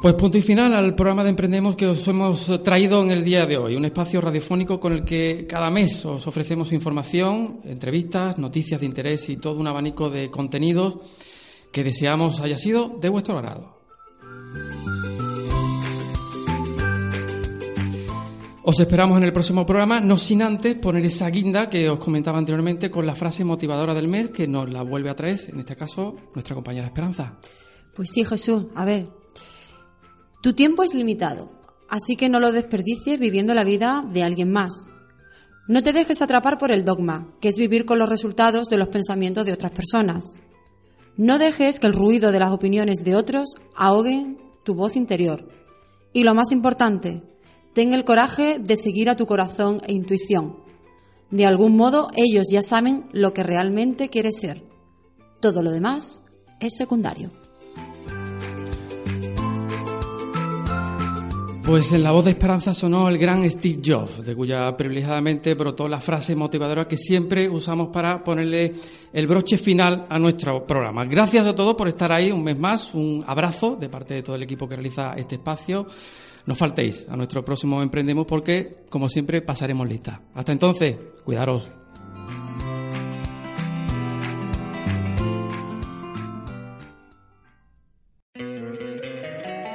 Pues punto y final al programa de Emprendemos que os hemos traído en el día de hoy, un espacio radiofónico con el que cada mes os ofrecemos información, entrevistas, noticias de interés y todo un abanico de contenidos que deseamos haya sido de vuestro agrado. Os esperamos en el próximo programa, no sin antes poner esa guinda que os comentaba anteriormente con la frase motivadora del mes que nos la vuelve a traer, en este caso, nuestra compañera Esperanza. Pues sí, Jesús, a ver, tu tiempo es limitado, así que no lo desperdicies viviendo la vida de alguien más. No te dejes atrapar por el dogma, que es vivir con los resultados de los pensamientos de otras personas. No dejes que el ruido de las opiniones de otros ahogue tu voz interior. Y lo más importante, ten el coraje de seguir a tu corazón e intuición. De algún modo ellos ya saben lo que realmente quieres ser. Todo lo demás es secundario. Pues en la voz de Esperanza sonó el gran Steve Jobs, de cuya privilegiadamente brotó la frase motivadora que siempre usamos para ponerle el broche final a nuestro programa. Gracias a todos por estar ahí un mes más, un abrazo de parte de todo el equipo que realiza este espacio. No faltéis a nuestro próximo Emprendemos porque, como siempre, pasaremos lista. Hasta entonces, cuidaros.